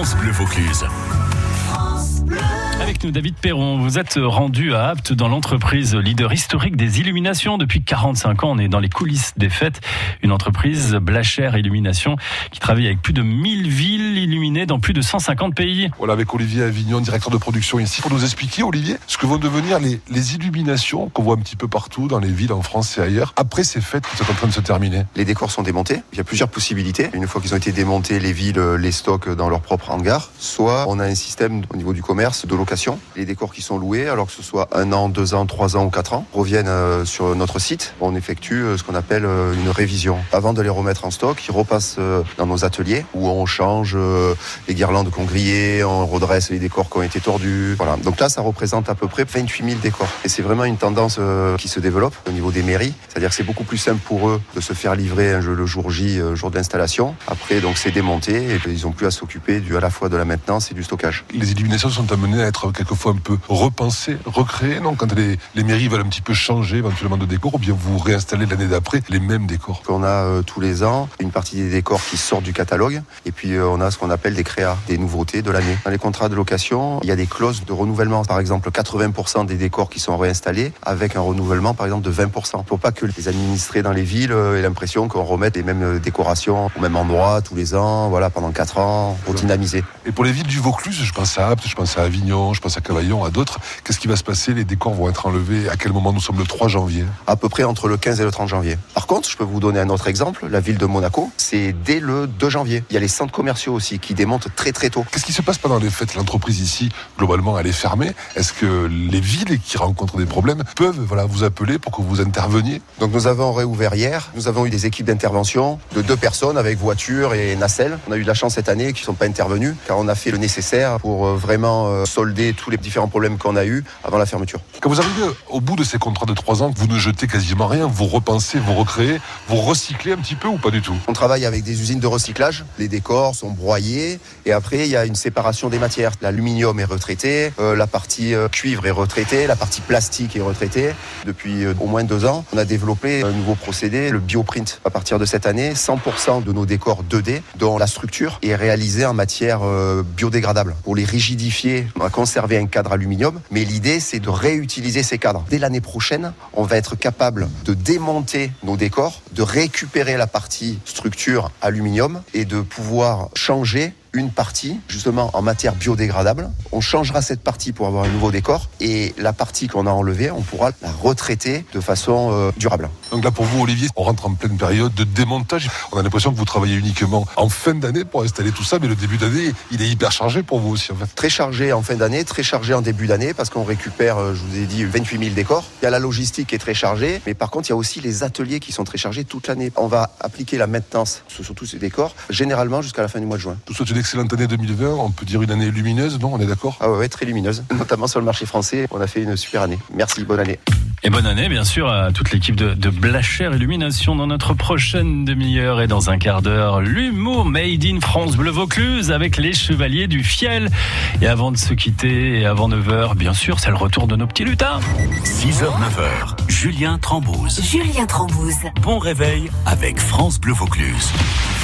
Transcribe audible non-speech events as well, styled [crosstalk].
France Bleu Vaucluse. Avec nous, David Perron, vous êtes rendu à Apt dans l'entreprise leader historique des illuminations. Depuis 45 ans, on est dans les coulisses des fêtes. Une entreprise, Blacher Illumination, qui travaille avec plus de 1000 villes illuminées dans plus de 150 pays. Voilà, avec Olivier Avignon, directeur de production ici, pour nous expliquer, Olivier, ce que vont devenir les, les illuminations qu'on voit un petit peu partout dans les villes en France et ailleurs, après ces fêtes qui sont en train de se terminer. Les décors sont démontés. Il y a plusieurs possibilités. Une fois qu'ils ont été démontés, les villes les stockent dans leur propre hangar. Soit on a un système au niveau du commerce de location. Les décors qui sont loués, alors que ce soit un an, deux ans, trois ans ou quatre ans, reviennent euh, sur notre site. On effectue euh, ce qu'on appelle euh, une révision. Avant de les remettre en stock, ils repassent dans nos ateliers où on change les guirlandes qu'on grillait, on redresse les décors qui ont été tordus. Voilà. Donc là, ça représente à peu près 28 000 décors. Et c'est vraiment une tendance qui se développe au niveau des mairies. C'est-à-dire que c'est beaucoup plus simple pour eux de se faire livrer un jeu le jour J, jour d'installation. Après, donc c'est démonté et ils n'ont plus à s'occuper à la fois de la maintenance et du stockage. Les illuminations sont amenées à être quelquefois un peu repenser, recréer, non Quand les, les, mairies veulent un petit peu changer éventuellement de décor, ou bien vous réinstallez l'année d'après les mêmes décors? On a euh, tous les ans une partie des décors qui sortent du catalogue, et puis euh, on a ce qu'on appelle des créas, des nouveautés de l'année. Dans les contrats de location, il y a des clauses de renouvellement, par exemple 80% des décors qui sont réinstallés, avec un renouvellement par exemple de 20%. Pour pas que les administrés dans les villes euh, aient l'impression qu'on remette les mêmes décorations au même endroit tous les ans, voilà, pendant 4 ans, pour dynamiser. Et pour les villes du Vaucluse, je pense à Apt, je pense à Avignon, je pense à Cavaillon, à d'autres. Qu'est-ce qui va se passer? Les décors vont être enlevés à quel moment? Nous sommes le 3 janvier. À peu près entre le 15 et le 30 janvier. Par contre, je peux vous donner un autre exemple. La ville de Monaco, c'est dès le 2 janvier. Il y a les centres commerciaux aussi qui démontent très très tôt. Qu'est-ce qui se passe pendant les fêtes? L'entreprise ici, globalement, elle est fermée. Est-ce que les villes qui rencontrent des problèmes peuvent voilà, vous appeler pour que vous interveniez? Donc nous avons réouvert hier. Nous avons eu des équipes d'intervention de deux personnes avec voiture et nacelle. On a eu de la chance cette année qu'ils ne sont pas intervenus car on a fait le nécessaire pour euh, vraiment euh, tous les différents problèmes qu'on a eu avant la fermeture. Quand vous arrivez au bout de ces contrats de trois ans, vous ne jetez quasiment rien, vous repensez, vous recréez, vous recyclez un petit peu ou pas du tout? On travaille avec des usines de recyclage, les décors sont broyés et après il y a une séparation des matières. L'aluminium est retraité, euh, la partie euh, cuivre est retraitée, la partie plastique est retraitée. Depuis euh, au moins deux ans, on a développé un nouveau procédé, le bioprint. À partir de cette année, 100% de nos décors 2D, dont la structure est réalisée en matière biodégradable. Pour les rigidifier, on va un cadre aluminium, mais l'idée c'est de réutiliser ces cadres. Dès l'année prochaine, on va être capable de démonter nos décors, de récupérer la partie structure aluminium et de pouvoir changer une partie justement en matière biodégradable. On changera cette partie pour avoir un nouveau décor et la partie qu'on a enlevée, on pourra la retraiter de façon euh, durable. Donc là pour vous Olivier, on rentre en pleine période de démontage. On a l'impression que vous travaillez uniquement en fin d'année pour installer tout ça, mais le début d'année, il est hyper chargé pour vous aussi en fait. Très chargé en fin d'année, très chargé en début d'année parce qu'on récupère, euh, je vous ai dit, 28 000 décors. Il y a la logistique qui est très chargée, mais par contre il y a aussi les ateliers qui sont très chargés toute l'année. On va appliquer la maintenance sur tous ces décors, généralement jusqu'à la fin du mois de juin. Tout ça, excellente année 2020. On peut dire une année lumineuse, non? On est d'accord? Ah ouais, très lumineuse. [laughs] Notamment sur le marché français, on a fait une super année. Merci, bonne année. Et bonne année, bien sûr, à toute l'équipe de, de Blacher Illumination dans notre prochaine demi-heure et dans un quart d'heure. L'humour Made in France Bleu Vaucluse avec les Chevaliers du Fiel. Et avant de se quitter, et avant 9h, bien sûr, c'est le retour de nos petits lutins. 6h, 9h, Julien Trambouze. Julien Trambouze. Bon réveil avec France Bleu Vaucluse.